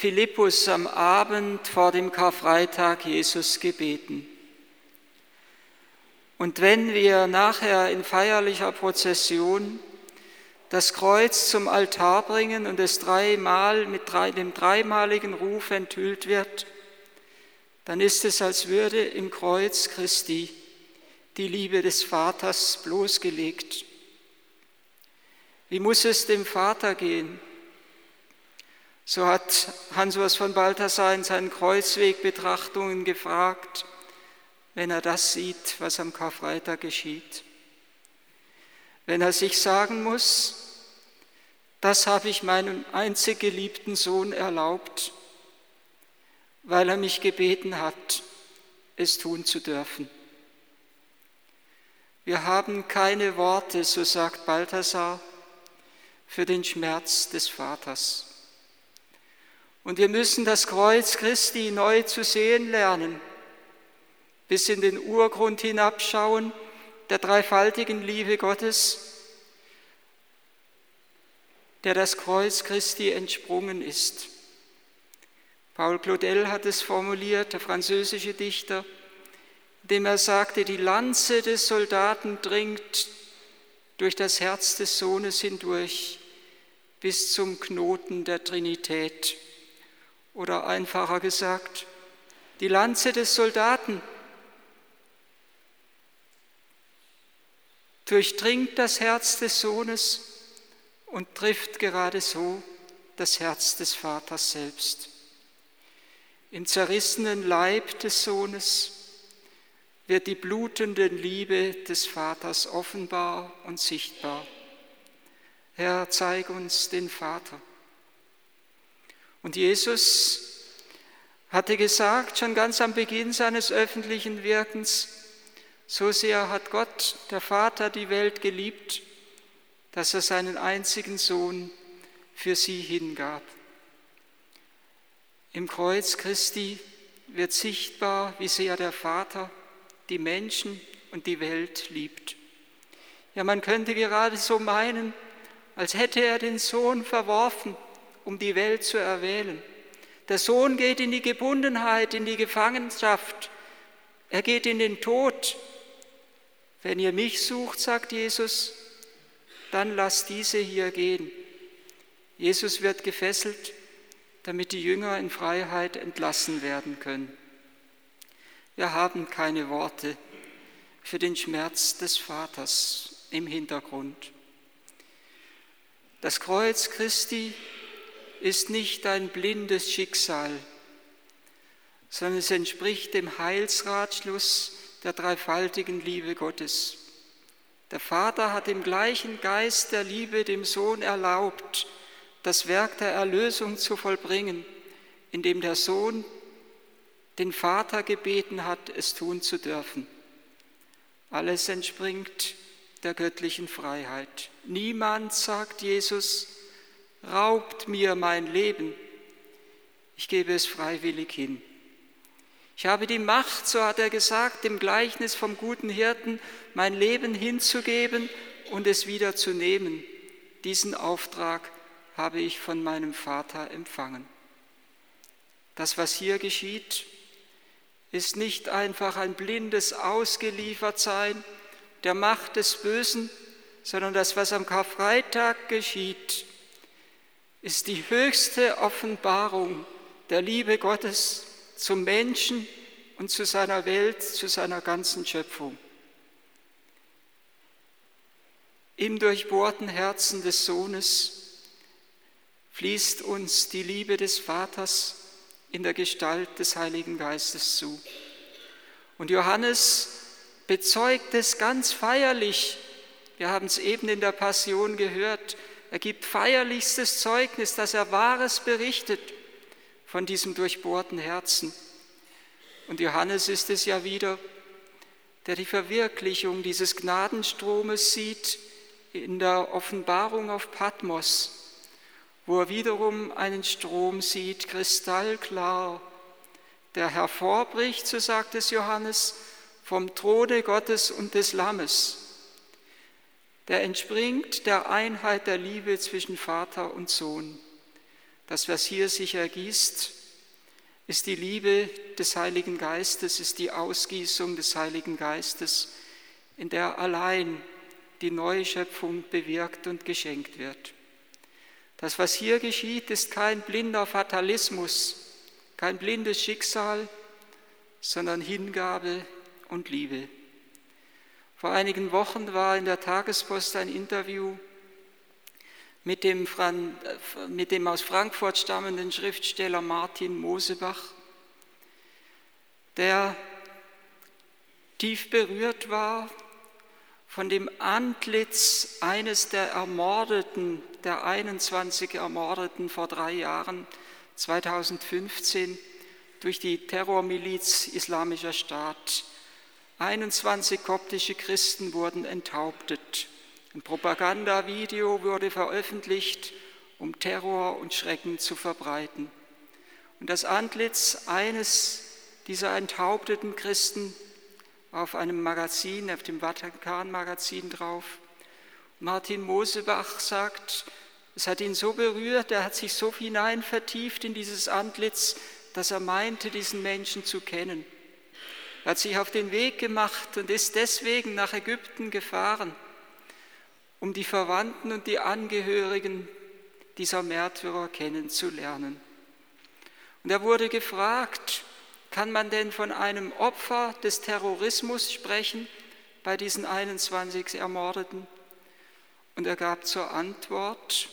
Philippus am Abend vor dem Karfreitag Jesus gebeten. Und wenn wir nachher in feierlicher Prozession das Kreuz zum Altar bringen und es dreimal mit dem dreimaligen Ruf enthüllt wird, dann ist es, als würde im Kreuz Christi die Liebe des Vaters bloßgelegt. Wie muss es dem Vater gehen? So hat Hans-Urs von Balthasar in seinen Kreuzwegbetrachtungen gefragt, wenn er das sieht, was am Karfreitag geschieht. Wenn er sich sagen muss, das habe ich meinem einzig geliebten Sohn erlaubt, weil er mich gebeten hat, es tun zu dürfen. Wir haben keine Worte, so sagt Balthasar, für den Schmerz des Vaters. Und wir müssen das Kreuz Christi neu zu sehen lernen, bis in den Urgrund hinabschauen der dreifaltigen Liebe Gottes, der das Kreuz Christi entsprungen ist. Paul Claudel hat es formuliert, der französische Dichter, indem er sagte, die Lanze des Soldaten dringt durch das Herz des Sohnes hindurch bis zum Knoten der Trinität. Oder einfacher gesagt, die Lanze des Soldaten durchdringt das Herz des Sohnes und trifft gerade so das Herz des Vaters selbst. Im zerrissenen Leib des Sohnes wird die blutende Liebe des Vaters offenbar und sichtbar. Herr, zeig uns den Vater. Und Jesus hatte gesagt, schon ganz am Beginn seines öffentlichen Wirkens, so sehr hat Gott, der Vater, die Welt geliebt, dass er seinen einzigen Sohn für sie hingab. Im Kreuz Christi wird sichtbar, wie sehr der Vater die Menschen und die Welt liebt. Ja, man könnte gerade so meinen, als hätte er den Sohn verworfen, um die Welt zu erwählen. Der Sohn geht in die Gebundenheit, in die Gefangenschaft. Er geht in den Tod. Wenn ihr mich sucht, sagt Jesus, dann lasst diese hier gehen. Jesus wird gefesselt, damit die Jünger in Freiheit entlassen werden können. Wir haben keine Worte für den Schmerz des Vaters im Hintergrund. Das Kreuz Christi ist nicht ein blindes Schicksal, sondern es entspricht dem Heilsratschluss der dreifaltigen Liebe Gottes. Der Vater hat im gleichen Geist der Liebe dem Sohn erlaubt, das Werk der Erlösung zu vollbringen, indem der Sohn den Vater gebeten hat, es tun zu dürfen. Alles entspringt der göttlichen Freiheit. Niemand, sagt Jesus, raubt mir mein Leben. Ich gebe es freiwillig hin. Ich habe die Macht, so hat er gesagt, im Gleichnis vom guten Hirten, mein Leben hinzugeben und es wieder zu nehmen. Diesen Auftrag habe ich von meinem Vater empfangen. Das, was hier geschieht, ist nicht einfach ein blindes Ausgeliefertsein der Macht des Bösen, sondern das, was am Karfreitag geschieht, ist die höchste Offenbarung der Liebe Gottes zum Menschen und zu seiner Welt, zu seiner ganzen Schöpfung. Im durchbohrten Herzen des Sohnes fließt uns die Liebe des Vaters in der Gestalt des Heiligen Geistes zu. Und Johannes bezeugt es ganz feierlich. Wir haben es eben in der Passion gehört. Er gibt feierlichstes Zeugnis, dass er Wahres berichtet von diesem durchbohrten Herzen. Und Johannes ist es ja wieder, der die Verwirklichung dieses Gnadenstromes sieht in der Offenbarung auf Patmos, wo er wiederum einen Strom sieht, kristallklar, der hervorbricht, so sagt es Johannes, vom Throne Gottes und des Lammes. Der entspringt der Einheit der Liebe zwischen Vater und Sohn. Das, was hier sich ergießt, ist die Liebe des Heiligen Geistes, ist die Ausgießung des Heiligen Geistes, in der allein die neue Schöpfung bewirkt und geschenkt wird. Das, was hier geschieht, ist kein blinder Fatalismus, kein blindes Schicksal, sondern Hingabe und Liebe. Vor einigen Wochen war in der Tagespost ein Interview mit dem, mit dem aus Frankfurt stammenden Schriftsteller Martin Mosebach, der tief berührt war von dem Antlitz eines der Ermordeten, der 21 Ermordeten vor drei Jahren, 2015, durch die Terrormiliz Islamischer Staat. 21 koptische Christen wurden enthauptet. Ein Propagandavideo wurde veröffentlicht, um Terror und Schrecken zu verbreiten. Und das Antlitz eines dieser enthaupteten Christen auf einem Magazin, auf dem Vatikan-Magazin drauf. Martin Mosebach sagt, es hat ihn so berührt, er hat sich so hinein vertieft in dieses Antlitz, dass er meinte, diesen Menschen zu kennen. Hat sich auf den Weg gemacht und ist deswegen nach Ägypten gefahren, um die Verwandten und die Angehörigen dieser Märtyrer kennenzulernen. Und er wurde gefragt, kann man denn von einem Opfer des Terrorismus sprechen bei diesen 21 Ermordeten? Und er gab zur Antwort,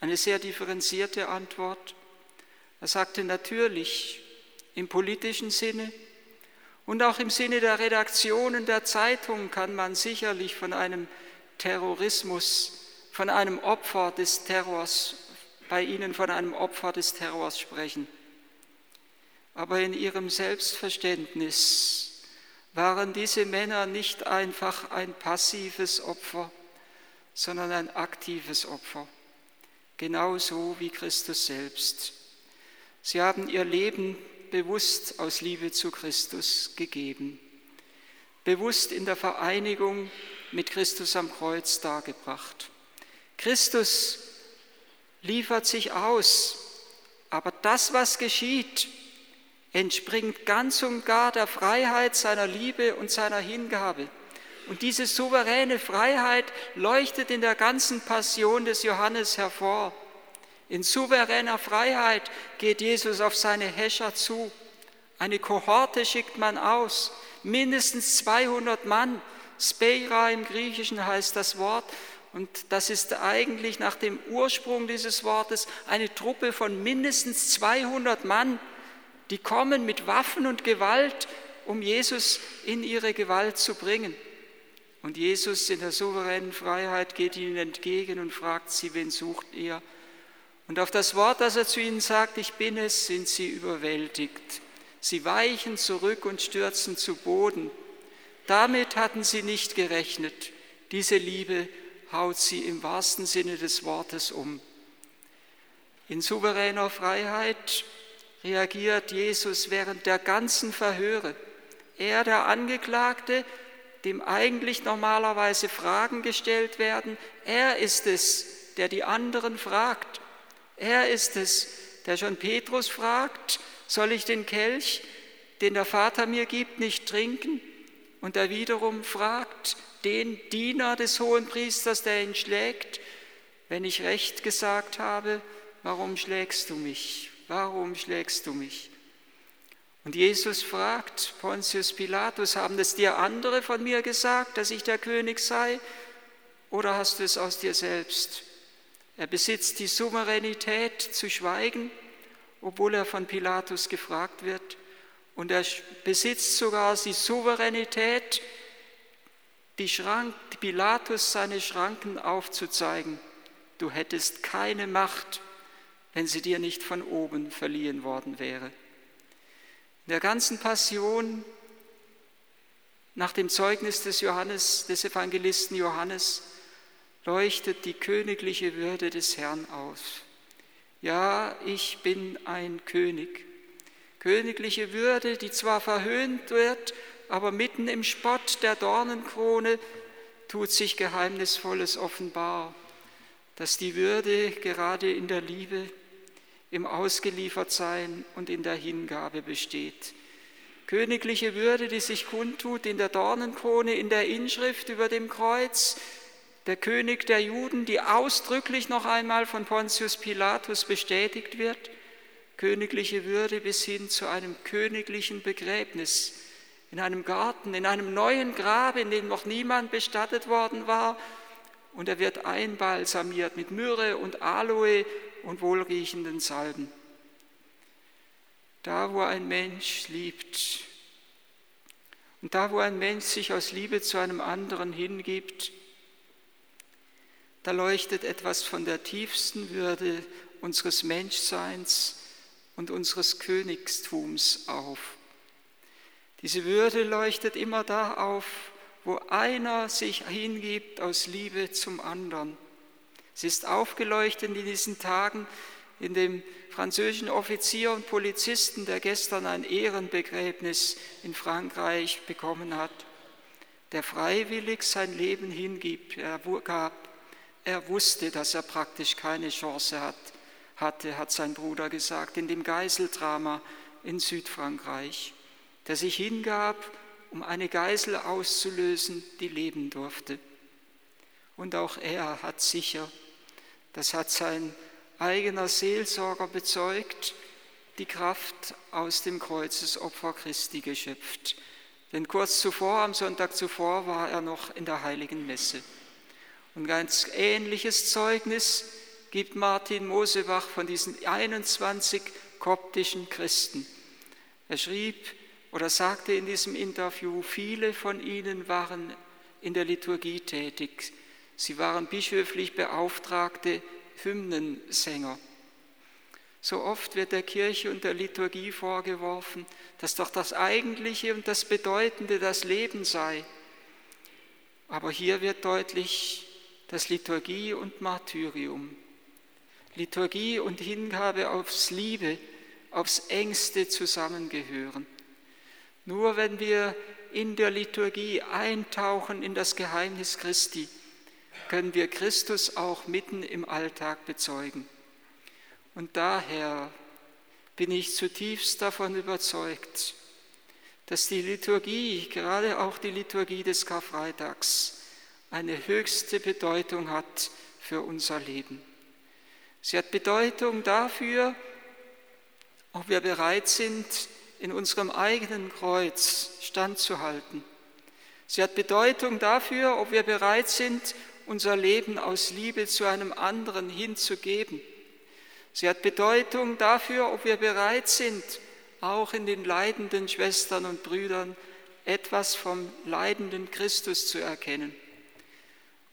eine sehr differenzierte Antwort. Er sagte natürlich im politischen Sinne und auch im Sinne der Redaktionen der Zeitung kann man sicherlich von einem Terrorismus, von einem Opfer des Terrors, bei Ihnen von einem Opfer des Terrors sprechen aber in ihrem Selbstverständnis waren diese Männer nicht einfach ein passives Opfer, sondern ein aktives Opfer, genauso wie Christus selbst. Sie haben ihr Leben bewusst aus Liebe zu Christus gegeben, bewusst in der Vereinigung mit Christus am Kreuz dargebracht. Christus liefert sich aus, aber das, was geschieht, entspringt ganz und gar der Freiheit seiner Liebe und seiner Hingabe. Und diese souveräne Freiheit leuchtet in der ganzen Passion des Johannes hervor. In souveräner Freiheit geht Jesus auf seine Häscher zu. Eine Kohorte schickt man aus, mindestens 200 Mann. Speira im Griechischen heißt das Wort. Und das ist eigentlich nach dem Ursprung dieses Wortes eine Truppe von mindestens 200 Mann, die kommen mit Waffen und Gewalt, um Jesus in ihre Gewalt zu bringen. Und Jesus in der souveränen Freiheit geht ihnen entgegen und fragt sie, wen sucht ihr? Und auf das Wort, das er zu ihnen sagt, ich bin es, sind sie überwältigt. Sie weichen zurück und stürzen zu Boden. Damit hatten sie nicht gerechnet. Diese Liebe haut sie im wahrsten Sinne des Wortes um. In souveräner Freiheit reagiert Jesus während der ganzen Verhöre. Er, der Angeklagte, dem eigentlich normalerweise Fragen gestellt werden, er ist es, der die anderen fragt. Er ist es, der schon Petrus fragt, soll ich den Kelch, den der Vater mir gibt, nicht trinken? Und er wiederum fragt den Diener des Hohenpriesters, der ihn schlägt, wenn ich recht gesagt habe, warum schlägst du mich? warum schlägst du mich? Und Jesus fragt Pontius Pilatus, haben es dir andere von mir gesagt, dass ich der König sei, oder hast du es aus dir selbst? Er besitzt die Souveränität zu schweigen, obwohl er von Pilatus gefragt wird, und er besitzt sogar die Souveränität, die Schrank, Pilatus seine Schranken aufzuzeigen. Du hättest keine Macht, wenn sie dir nicht von oben verliehen worden wäre. In der ganzen Passion nach dem Zeugnis des Johannes, des Evangelisten Johannes, leuchtet die königliche Würde des Herrn aus. Ja, ich bin ein König. Königliche Würde, die zwar verhöhnt wird, aber mitten im Spott der Dornenkrone tut sich Geheimnisvolles offenbar, dass die Würde gerade in der Liebe im Ausgeliefertsein und in der Hingabe besteht. Königliche Würde, die sich kundtut in der Dornenkrone, in der Inschrift über dem Kreuz, der König der Juden, die ausdrücklich noch einmal von Pontius Pilatus bestätigt wird, königliche Würde bis hin zu einem königlichen Begräbnis in einem Garten, in einem neuen Grab, in dem noch niemand bestattet worden war, und er wird einbalsamiert mit Myrrhe und Aloe und wohlriechenden Salben. Da, wo ein Mensch liebt und da, wo ein Mensch sich aus Liebe zu einem anderen hingibt, da leuchtet etwas von der tiefsten Würde unseres Menschseins und unseres Königstums auf. Diese Würde leuchtet immer da auf, wo einer sich hingibt aus Liebe zum anderen. Es ist aufgeleuchtet in diesen Tagen in dem französischen Offizier und Polizisten, der gestern ein Ehrenbegräbnis in Frankreich bekommen hat, der freiwillig sein Leben hingibt. Er gab er wusste, dass er praktisch keine Chance hat, hatte, hat sein Bruder gesagt, in dem Geiseldrama in Südfrankreich, der sich hingab, um eine Geisel auszulösen, die leben durfte. Und auch er hat sicher, das hat sein eigener Seelsorger bezeugt, die Kraft aus dem Kreuzesopfer Christi geschöpft. Denn kurz zuvor, am Sonntag zuvor, war er noch in der heiligen Messe. Und ganz ähnliches Zeugnis gibt Martin Mosebach von diesen 21 koptischen Christen. Er schrieb oder sagte in diesem Interview, viele von ihnen waren in der Liturgie tätig. Sie waren bischöflich beauftragte Hymnensänger. So oft wird der Kirche und der Liturgie vorgeworfen, dass doch das Eigentliche und das Bedeutende das Leben sei. Aber hier wird deutlich, dass Liturgie und Martyrium, Liturgie und Hingabe aufs Liebe, aufs Engste zusammengehören. Nur wenn wir in der Liturgie eintauchen in das Geheimnis Christi, können wir Christus auch mitten im Alltag bezeugen. Und daher bin ich zutiefst davon überzeugt, dass die Liturgie, gerade auch die Liturgie des Karfreitags, eine höchste Bedeutung hat für unser Leben. Sie hat Bedeutung dafür, ob wir bereit sind, in unserem eigenen Kreuz standzuhalten. Sie hat Bedeutung dafür, ob wir bereit sind, unser Leben aus Liebe zu einem anderen hinzugeben. Sie hat Bedeutung dafür, ob wir bereit sind, auch in den leidenden Schwestern und Brüdern etwas vom leidenden Christus zu erkennen.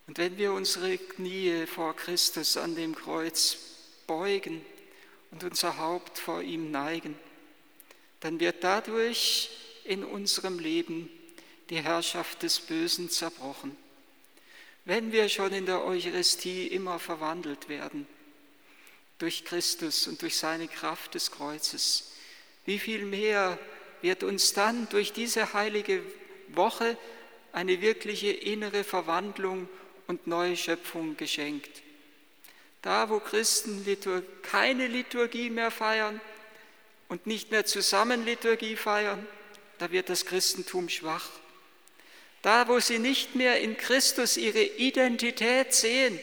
Und wenn wir unsere Knie vor Christus an dem Kreuz beugen und unser Haupt vor ihm neigen, dann wird dadurch in unserem Leben die Herrschaft des Bösen zerbrochen. Wenn wir schon in der Eucharistie immer verwandelt werden durch Christus und durch seine Kraft des Kreuzes, wie viel mehr wird uns dann durch diese heilige Woche eine wirkliche innere Verwandlung und neue Schöpfung geschenkt. Da, wo Christen keine Liturgie mehr feiern und nicht mehr zusammen Liturgie feiern, da wird das Christentum schwach. Da, wo sie nicht mehr in Christus ihre Identität sehen,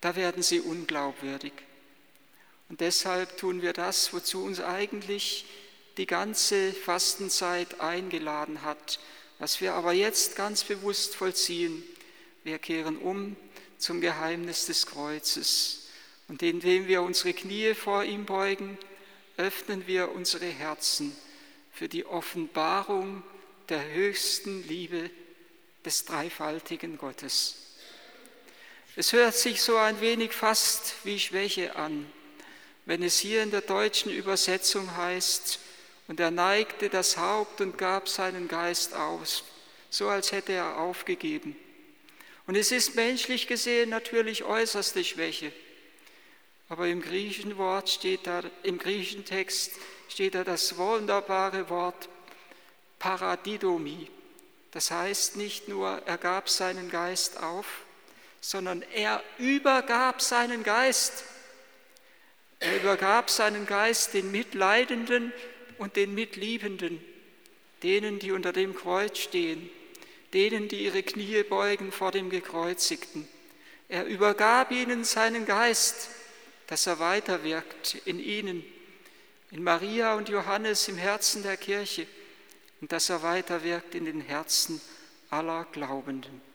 da werden sie unglaubwürdig. Und deshalb tun wir das, wozu uns eigentlich die ganze Fastenzeit eingeladen hat, was wir aber jetzt ganz bewusst vollziehen. Wir kehren um zum Geheimnis des Kreuzes. Und indem wir unsere Knie vor ihm beugen, öffnen wir unsere Herzen für die Offenbarung der höchsten Liebe des dreifaltigen Gottes. Es hört sich so ein wenig fast wie Schwäche an, wenn es hier in der deutschen Übersetzung heißt, und er neigte das Haupt und gab seinen Geist aus, so als hätte er aufgegeben. Und es ist menschlich gesehen natürlich äußerste Schwäche. Aber im griechischen Wort steht da, im griechischen Text steht da das wunderbare Wort Paradidomi. Das heißt nicht nur, er gab seinen Geist auf, sondern er übergab seinen Geist. Er übergab seinen Geist den Mitleidenden und den Mitliebenden, denen, die unter dem Kreuz stehen, denen, die ihre Knie beugen vor dem Gekreuzigten. Er übergab ihnen seinen Geist, dass er weiterwirkt in ihnen, in Maria und Johannes im Herzen der Kirche und dass er weiterwirkt in den Herzen aller Glaubenden.